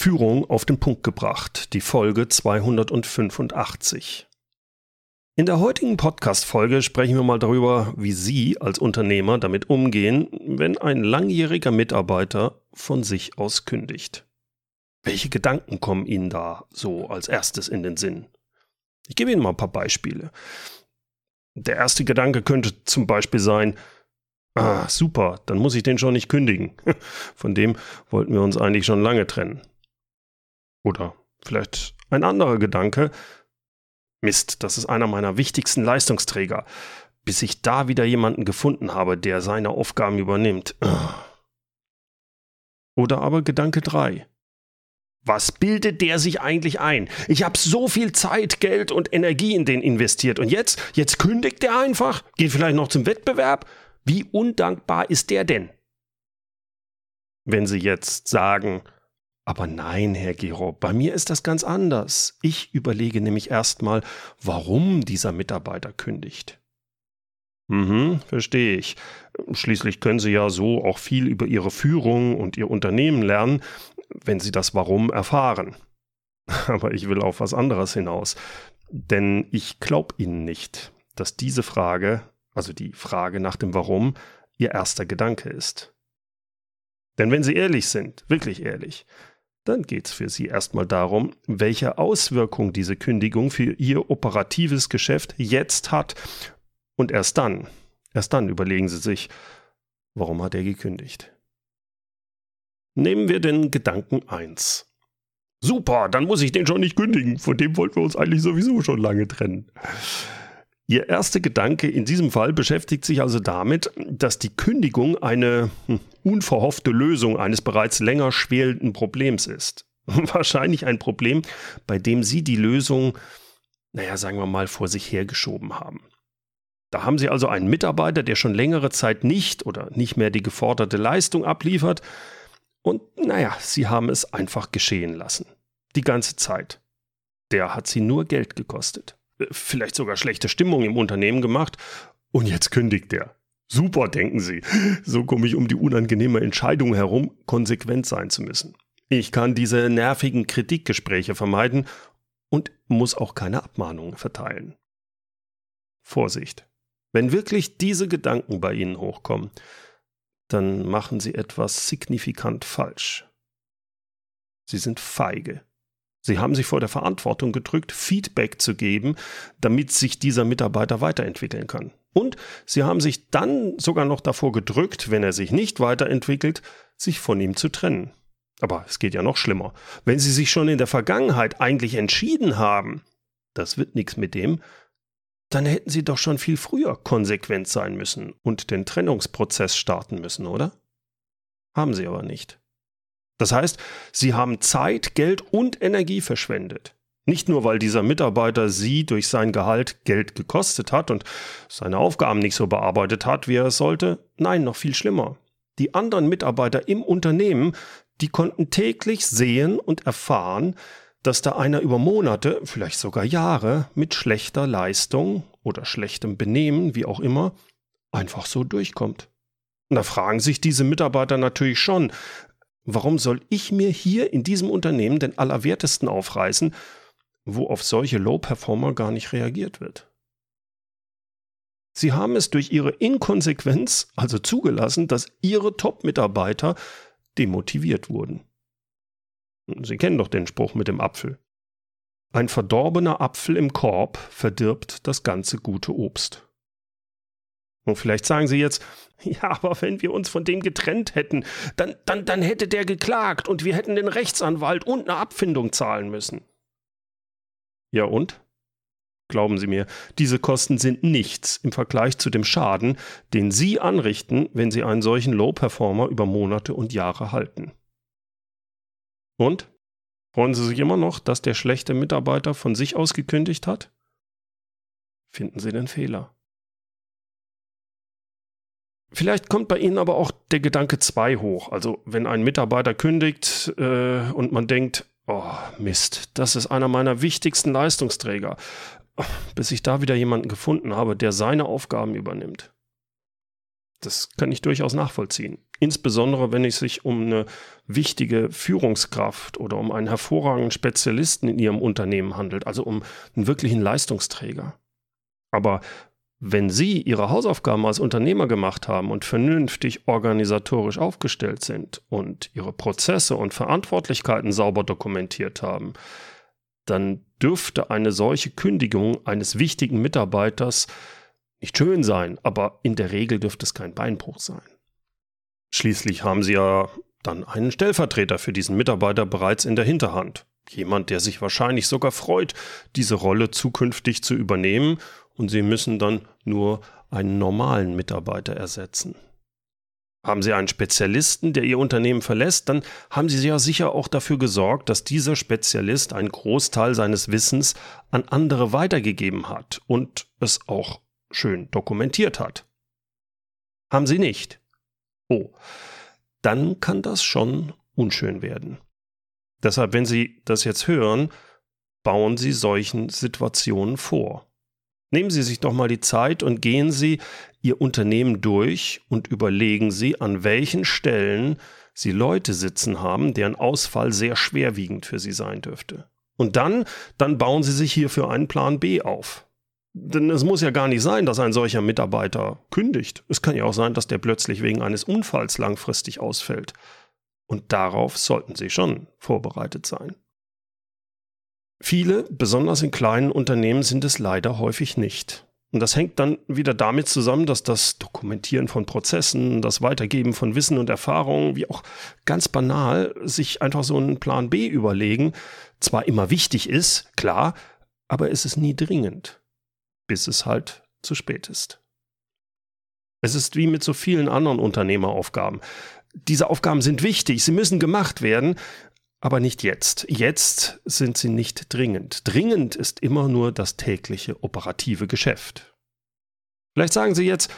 Führung auf den Punkt gebracht, die Folge 285. In der heutigen Podcast-Folge sprechen wir mal darüber, wie Sie als Unternehmer damit umgehen, wenn ein langjähriger Mitarbeiter von sich aus kündigt. Welche Gedanken kommen Ihnen da so als erstes in den Sinn? Ich gebe Ihnen mal ein paar Beispiele. Der erste Gedanke könnte zum Beispiel sein, ah, super, dann muss ich den schon nicht kündigen. Von dem wollten wir uns eigentlich schon lange trennen. Oder vielleicht ein anderer Gedanke, Mist, das ist einer meiner wichtigsten Leistungsträger. Bis ich da wieder jemanden gefunden habe, der seine Aufgaben übernimmt. Oder aber Gedanke 3. Was bildet der sich eigentlich ein? Ich habe so viel Zeit, Geld und Energie in den investiert und jetzt, jetzt kündigt der einfach, geht vielleicht noch zum Wettbewerb. Wie undankbar ist der denn? Wenn Sie jetzt sagen, aber nein, Herr Gero, bei mir ist das ganz anders. Ich überlege nämlich erstmal, warum dieser Mitarbeiter kündigt. Mhm, verstehe ich. Schließlich können Sie ja so auch viel über Ihre Führung und Ihr Unternehmen lernen, wenn Sie das Warum erfahren. Aber ich will auf was anderes hinaus. Denn ich glaube Ihnen nicht, dass diese Frage, also die Frage nach dem Warum, Ihr erster Gedanke ist. Denn wenn Sie ehrlich sind, wirklich ehrlich, dann geht es für Sie erstmal darum, welche Auswirkung diese Kündigung für Ihr operatives Geschäft jetzt hat. Und erst dann, erst dann überlegen Sie sich, warum hat er gekündigt. Nehmen wir den Gedanken 1. Super, dann muss ich den schon nicht kündigen. Von dem wollten wir uns eigentlich sowieso schon lange trennen. Ihr erster Gedanke in diesem Fall beschäftigt sich also damit, dass die Kündigung eine hm, unverhoffte Lösung eines bereits länger schwelenden Problems ist. Wahrscheinlich ein Problem, bei dem Sie die Lösung, naja, sagen wir mal, vor sich hergeschoben haben. Da haben Sie also einen Mitarbeiter, der schon längere Zeit nicht oder nicht mehr die geforderte Leistung abliefert, und naja, Sie haben es einfach geschehen lassen. Die ganze Zeit. Der hat Sie nur Geld gekostet vielleicht sogar schlechte Stimmung im Unternehmen gemacht und jetzt kündigt er. Super, denken Sie. So komme ich um die unangenehme Entscheidung herum, konsequent sein zu müssen. Ich kann diese nervigen Kritikgespräche vermeiden und muss auch keine Abmahnungen verteilen. Vorsicht. Wenn wirklich diese Gedanken bei Ihnen hochkommen, dann machen Sie etwas signifikant falsch. Sie sind feige. Sie haben sich vor der Verantwortung gedrückt, Feedback zu geben, damit sich dieser Mitarbeiter weiterentwickeln kann. Und Sie haben sich dann sogar noch davor gedrückt, wenn er sich nicht weiterentwickelt, sich von ihm zu trennen. Aber es geht ja noch schlimmer. Wenn Sie sich schon in der Vergangenheit eigentlich entschieden haben, das wird nichts mit dem, dann hätten Sie doch schon viel früher konsequent sein müssen und den Trennungsprozess starten müssen, oder? Haben Sie aber nicht. Das heißt, sie haben Zeit, Geld und Energie verschwendet. Nicht nur, weil dieser Mitarbeiter sie durch sein Gehalt Geld gekostet hat und seine Aufgaben nicht so bearbeitet hat, wie er es sollte, nein, noch viel schlimmer. Die anderen Mitarbeiter im Unternehmen, die konnten täglich sehen und erfahren, dass da einer über Monate, vielleicht sogar Jahre, mit schlechter Leistung oder schlechtem Benehmen, wie auch immer, einfach so durchkommt. Und da fragen sich diese Mitarbeiter natürlich schon, Warum soll ich mir hier in diesem Unternehmen den Allerwertesten aufreißen, wo auf solche Low-Performer gar nicht reagiert wird? Sie haben es durch ihre Inkonsequenz also zugelassen, dass ihre Top-Mitarbeiter demotiviert wurden. Sie kennen doch den Spruch mit dem Apfel. Ein verdorbener Apfel im Korb verdirbt das ganze gute Obst. Und vielleicht sagen Sie jetzt, ja, aber wenn wir uns von dem getrennt hätten, dann, dann, dann hätte der geklagt und wir hätten den Rechtsanwalt und eine Abfindung zahlen müssen. Ja und? Glauben Sie mir, diese Kosten sind nichts im Vergleich zu dem Schaden, den Sie anrichten, wenn Sie einen solchen Low-Performer über Monate und Jahre halten. Und? Freuen Sie sich immer noch, dass der schlechte Mitarbeiter von sich aus gekündigt hat? Finden Sie den Fehler. Vielleicht kommt bei Ihnen aber auch der Gedanke 2 hoch. Also wenn ein Mitarbeiter kündigt äh, und man denkt, oh Mist, das ist einer meiner wichtigsten Leistungsträger, bis ich da wieder jemanden gefunden habe, der seine Aufgaben übernimmt. Das kann ich durchaus nachvollziehen. Insbesondere wenn es sich um eine wichtige Führungskraft oder um einen hervorragenden Spezialisten in Ihrem Unternehmen handelt, also um einen wirklichen Leistungsträger. Aber wenn Sie Ihre Hausaufgaben als Unternehmer gemacht haben und vernünftig organisatorisch aufgestellt sind und Ihre Prozesse und Verantwortlichkeiten sauber dokumentiert haben, dann dürfte eine solche Kündigung eines wichtigen Mitarbeiters nicht schön sein, aber in der Regel dürfte es kein Beinbruch sein. Schließlich haben Sie ja dann einen Stellvertreter für diesen Mitarbeiter bereits in der Hinterhand. Jemand, der sich wahrscheinlich sogar freut, diese Rolle zukünftig zu übernehmen und Sie müssen dann nur einen normalen Mitarbeiter ersetzen. Haben Sie einen Spezialisten, der Ihr Unternehmen verlässt, dann haben Sie ja sicher auch dafür gesorgt, dass dieser Spezialist einen Großteil seines Wissens an andere weitergegeben hat und es auch schön dokumentiert hat. Haben Sie nicht? Oh, dann kann das schon unschön werden. Deshalb, wenn Sie das jetzt hören, bauen Sie solchen Situationen vor. Nehmen Sie sich doch mal die Zeit und gehen Sie Ihr Unternehmen durch und überlegen Sie, an welchen Stellen Sie Leute sitzen haben, deren Ausfall sehr schwerwiegend für Sie sein dürfte. Und dann, dann bauen Sie sich hierfür einen Plan B auf. Denn es muss ja gar nicht sein, dass ein solcher Mitarbeiter kündigt. Es kann ja auch sein, dass der plötzlich wegen eines Unfalls langfristig ausfällt. Und darauf sollten Sie schon vorbereitet sein. Viele, besonders in kleinen Unternehmen, sind es leider häufig nicht. Und das hängt dann wieder damit zusammen, dass das Dokumentieren von Prozessen, das Weitergeben von Wissen und Erfahrungen, wie auch ganz banal, sich einfach so einen Plan B überlegen, zwar immer wichtig ist, klar, aber es ist nie dringend, bis es halt zu spät ist. Es ist wie mit so vielen anderen Unternehmeraufgaben. Diese Aufgaben sind wichtig, sie müssen gemacht werden, aber nicht jetzt. Jetzt sind sie nicht dringend. Dringend ist immer nur das tägliche operative Geschäft. Vielleicht sagen Sie jetzt,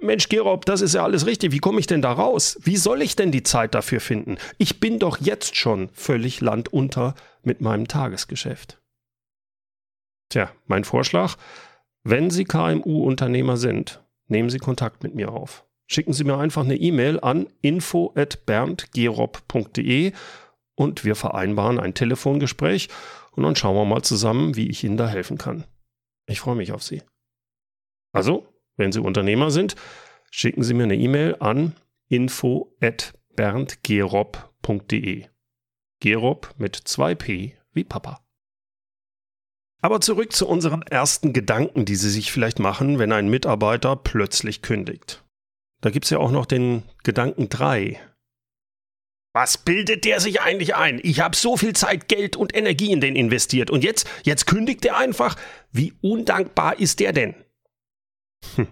Mensch, Gerob, das ist ja alles richtig. Wie komme ich denn da raus? Wie soll ich denn die Zeit dafür finden? Ich bin doch jetzt schon völlig landunter mit meinem Tagesgeschäft. Tja, mein Vorschlag, wenn Sie KMU-Unternehmer sind, nehmen Sie Kontakt mit mir auf. Schicken Sie mir einfach eine E-Mail an info@berndgerob.de und wir vereinbaren ein Telefongespräch und dann schauen wir mal zusammen, wie ich Ihnen da helfen kann. Ich freue mich auf Sie. Also, wenn Sie Unternehmer sind, schicken Sie mir eine E-Mail an info@berndgerob.de. Gerob mit zwei P wie Papa. Aber zurück zu unseren ersten Gedanken, die Sie sich vielleicht machen, wenn ein Mitarbeiter plötzlich kündigt. Da gibt es ja auch noch den Gedanken 3, was bildet der sich eigentlich ein? Ich habe so viel Zeit, Geld und Energie in den investiert und jetzt, jetzt kündigt er einfach. Wie undankbar ist der denn? Hm.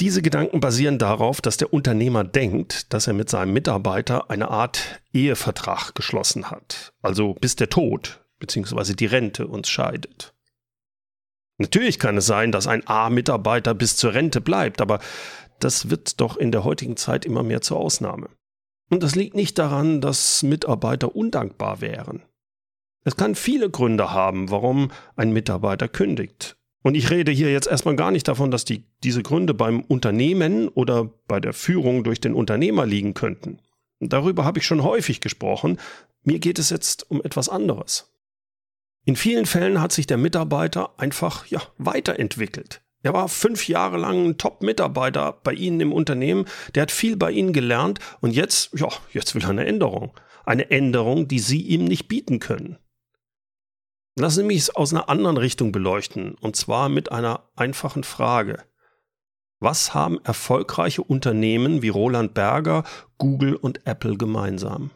Diese Gedanken basieren darauf, dass der Unternehmer denkt, dass er mit seinem Mitarbeiter eine Art Ehevertrag geschlossen hat. Also bis der Tod bzw. die Rente uns scheidet. Natürlich kann es sein, dass ein A-Mitarbeiter bis zur Rente bleibt, aber das wird doch in der heutigen Zeit immer mehr zur Ausnahme. Und das liegt nicht daran, dass Mitarbeiter undankbar wären. Es kann viele Gründe haben, warum ein Mitarbeiter kündigt. Und ich rede hier jetzt erstmal gar nicht davon, dass die, diese Gründe beim Unternehmen oder bei der Führung durch den Unternehmer liegen könnten. Darüber habe ich schon häufig gesprochen. Mir geht es jetzt um etwas anderes. In vielen Fällen hat sich der Mitarbeiter einfach ja, weiterentwickelt. Er war fünf Jahre lang ein Top-Mitarbeiter bei Ihnen im Unternehmen. Der hat viel bei Ihnen gelernt und jetzt, ja, jetzt will er eine Änderung. Eine Änderung, die Sie ihm nicht bieten können. Lassen Sie mich es aus einer anderen Richtung beleuchten und zwar mit einer einfachen Frage. Was haben erfolgreiche Unternehmen wie Roland Berger, Google und Apple gemeinsam?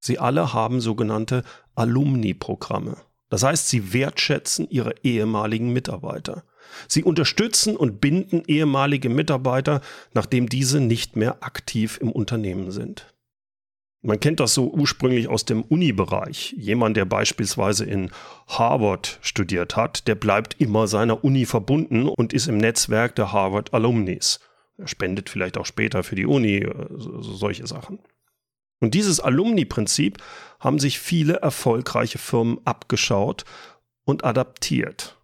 Sie alle haben sogenannte Alumni-Programme. Das heißt, sie wertschätzen ihre ehemaligen Mitarbeiter. Sie unterstützen und binden ehemalige Mitarbeiter, nachdem diese nicht mehr aktiv im Unternehmen sind. Man kennt das so ursprünglich aus dem Uni-Bereich. Jemand, der beispielsweise in Harvard studiert hat, der bleibt immer seiner Uni verbunden und ist im Netzwerk der Harvard Alumnis. Er spendet vielleicht auch später für die Uni, äh, solche Sachen. Und dieses Alumni-Prinzip haben sich viele erfolgreiche Firmen abgeschaut und adaptiert.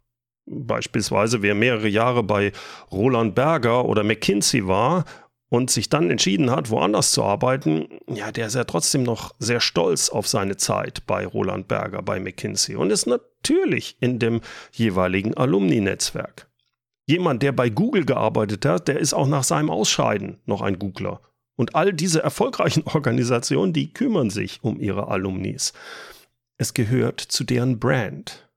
Beispielsweise, wer mehrere Jahre bei Roland Berger oder McKinsey war und sich dann entschieden hat, woanders zu arbeiten, ja, der ist ja trotzdem noch sehr stolz auf seine Zeit bei Roland Berger, bei McKinsey und ist natürlich in dem jeweiligen Alumni-Netzwerk. Jemand, der bei Google gearbeitet hat, der ist auch nach seinem Ausscheiden noch ein Googler. Und all diese erfolgreichen Organisationen, die kümmern sich um ihre Alumnis. Es gehört zu deren Brand.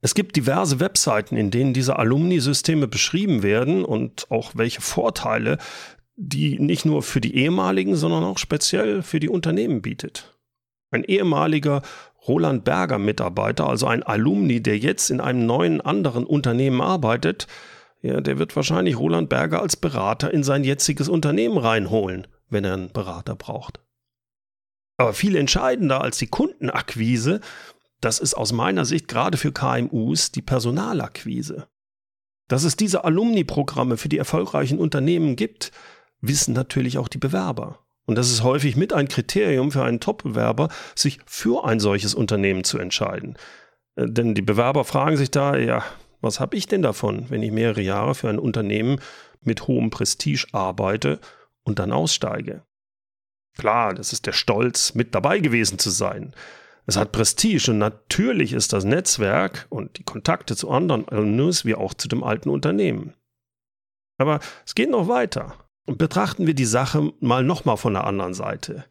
Es gibt diverse Webseiten, in denen diese Alumni-Systeme beschrieben werden und auch welche Vorteile die nicht nur für die ehemaligen, sondern auch speziell für die Unternehmen bietet. Ein ehemaliger Roland Berger Mitarbeiter, also ein Alumni, der jetzt in einem neuen anderen Unternehmen arbeitet, ja, der wird wahrscheinlich Roland Berger als Berater in sein jetziges Unternehmen reinholen, wenn er einen Berater braucht. Aber viel entscheidender als die Kundenakquise, das ist aus meiner Sicht gerade für KMUs die Personalakquise. Dass es diese Alumni-Programme für die erfolgreichen Unternehmen gibt, wissen natürlich auch die Bewerber. Und das ist häufig mit ein Kriterium für einen Top-Bewerber, sich für ein solches Unternehmen zu entscheiden. Äh, denn die Bewerber fragen sich da, ja, was habe ich denn davon, wenn ich mehrere Jahre für ein Unternehmen mit hohem Prestige arbeite und dann aussteige? Klar, das ist der Stolz, mit dabei gewesen zu sein. Es hat Prestige und natürlich ist das Netzwerk und die Kontakte zu anderen Alumnus wie auch zu dem alten Unternehmen. Aber es geht noch weiter. Und betrachten wir die Sache mal nochmal von der anderen Seite.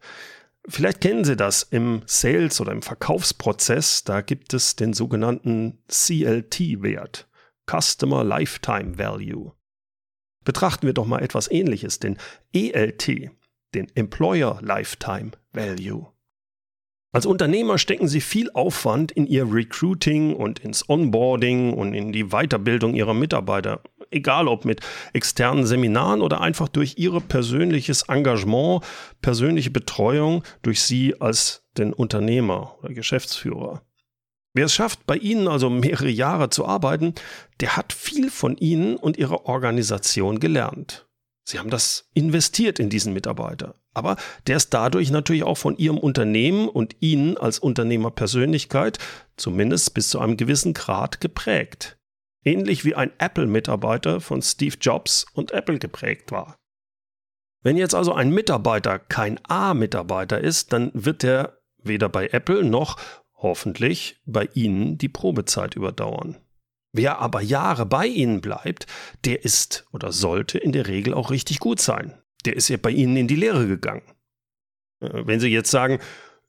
Vielleicht kennen Sie das im Sales- oder im Verkaufsprozess. Da gibt es den sogenannten CLT-Wert, Customer Lifetime Value. Betrachten wir doch mal etwas Ähnliches, den ELT, den Employer Lifetime Value. Als Unternehmer stecken Sie viel Aufwand in Ihr Recruiting und ins Onboarding und in die Weiterbildung Ihrer Mitarbeiter egal ob mit externen Seminaren oder einfach durch ihr persönliches Engagement, persönliche Betreuung durch sie als den Unternehmer oder Geschäftsführer. Wer es schafft, bei Ihnen also mehrere Jahre zu arbeiten, der hat viel von Ihnen und Ihrer Organisation gelernt. Sie haben das investiert in diesen Mitarbeiter. Aber der ist dadurch natürlich auch von Ihrem Unternehmen und Ihnen als Unternehmerpersönlichkeit zumindest bis zu einem gewissen Grad geprägt ähnlich wie ein Apple-Mitarbeiter von Steve Jobs und Apple geprägt war. Wenn jetzt also ein Mitarbeiter kein A-Mitarbeiter ist, dann wird er weder bei Apple noch hoffentlich bei Ihnen die Probezeit überdauern. Wer aber Jahre bei Ihnen bleibt, der ist oder sollte in der Regel auch richtig gut sein. Der ist ja bei Ihnen in die Lehre gegangen. Äh, wenn Sie jetzt sagen,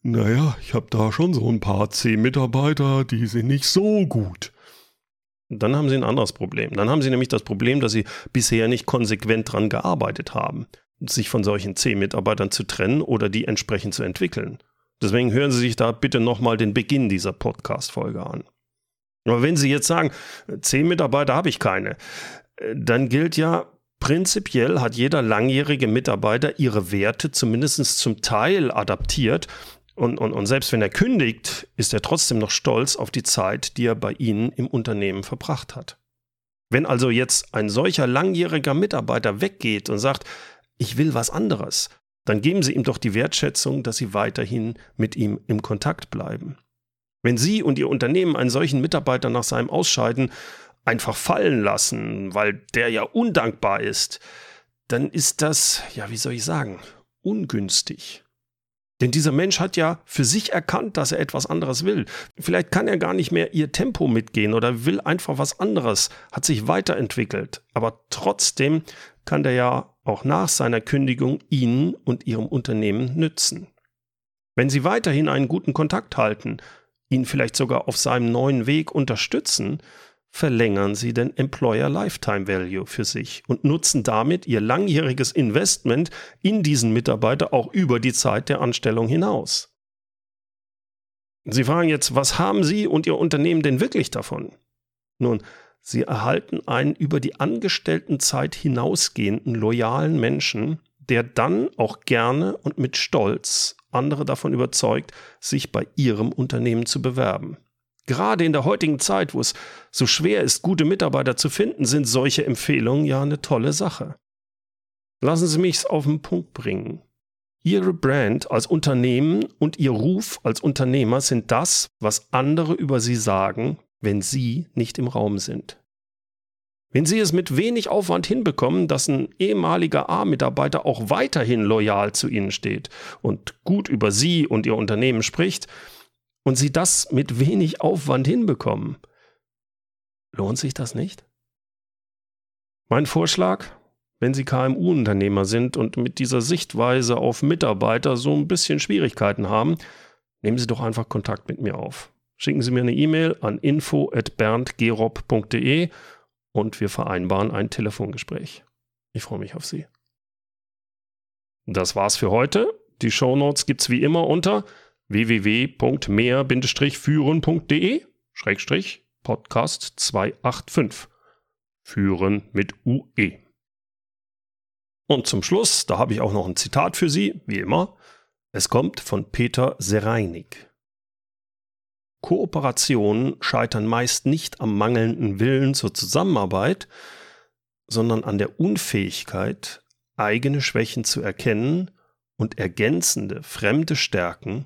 naja, ich habe da schon so ein paar C-Mitarbeiter, die sind nicht so gut. Dann haben sie ein anderes Problem. Dann haben sie nämlich das Problem, dass sie bisher nicht konsequent daran gearbeitet haben, sich von solchen C-Mitarbeitern zu trennen oder die entsprechend zu entwickeln. Deswegen hören Sie sich da bitte nochmal den Beginn dieser Podcast-Folge an. Aber wenn Sie jetzt sagen, C-Mitarbeiter habe ich keine, dann gilt ja, prinzipiell hat jeder langjährige Mitarbeiter ihre Werte zumindest zum Teil adaptiert und, und, und selbst wenn er kündigt, ist er trotzdem noch stolz auf die Zeit, die er bei Ihnen im Unternehmen verbracht hat. Wenn also jetzt ein solcher langjähriger Mitarbeiter weggeht und sagt, ich will was anderes, dann geben Sie ihm doch die Wertschätzung, dass Sie weiterhin mit ihm im Kontakt bleiben. Wenn Sie und Ihr Unternehmen einen solchen Mitarbeiter nach seinem Ausscheiden einfach fallen lassen, weil der ja undankbar ist, dann ist das, ja, wie soll ich sagen, ungünstig. Denn dieser Mensch hat ja für sich erkannt, dass er etwas anderes will. Vielleicht kann er gar nicht mehr ihr Tempo mitgehen oder will einfach was anderes, hat sich weiterentwickelt. Aber trotzdem kann der ja auch nach seiner Kündigung Ihnen und Ihrem Unternehmen nützen. Wenn Sie weiterhin einen guten Kontakt halten, ihn vielleicht sogar auf seinem neuen Weg unterstützen, verlängern sie den Employer Lifetime Value für sich und nutzen damit ihr langjähriges Investment in diesen Mitarbeiter auch über die Zeit der Anstellung hinaus. Sie fragen jetzt, was haben Sie und Ihr Unternehmen denn wirklich davon? Nun, Sie erhalten einen über die Angestelltenzeit hinausgehenden loyalen Menschen, der dann auch gerne und mit Stolz andere davon überzeugt, sich bei Ihrem Unternehmen zu bewerben. Gerade in der heutigen Zeit, wo es so schwer ist, gute Mitarbeiter zu finden, sind solche Empfehlungen ja eine tolle Sache. Lassen Sie mich es auf den Punkt bringen. Ihre Brand als Unternehmen und Ihr Ruf als Unternehmer sind das, was andere über Sie sagen, wenn Sie nicht im Raum sind. Wenn Sie es mit wenig Aufwand hinbekommen, dass ein ehemaliger A-Mitarbeiter auch weiterhin loyal zu Ihnen steht und gut über Sie und Ihr Unternehmen spricht, und Sie das mit wenig Aufwand hinbekommen, lohnt sich das nicht? Mein Vorschlag, wenn Sie KMU-Unternehmer sind und mit dieser Sichtweise auf Mitarbeiter so ein bisschen Schwierigkeiten haben, nehmen Sie doch einfach Kontakt mit mir auf. Schicken Sie mir eine E-Mail an info@berndgerob.de und wir vereinbaren ein Telefongespräch. Ich freue mich auf Sie. Das war's für heute. Die Shownotes gibt's wie immer unter www.mehr-führen.de Schrägstrich Podcast 285. Führen mit UE. Und zum Schluss, da habe ich auch noch ein Zitat für Sie, wie immer. Es kommt von Peter Sereinig. Kooperationen scheitern meist nicht am mangelnden Willen zur Zusammenarbeit, sondern an der Unfähigkeit, eigene Schwächen zu erkennen und ergänzende fremde Stärken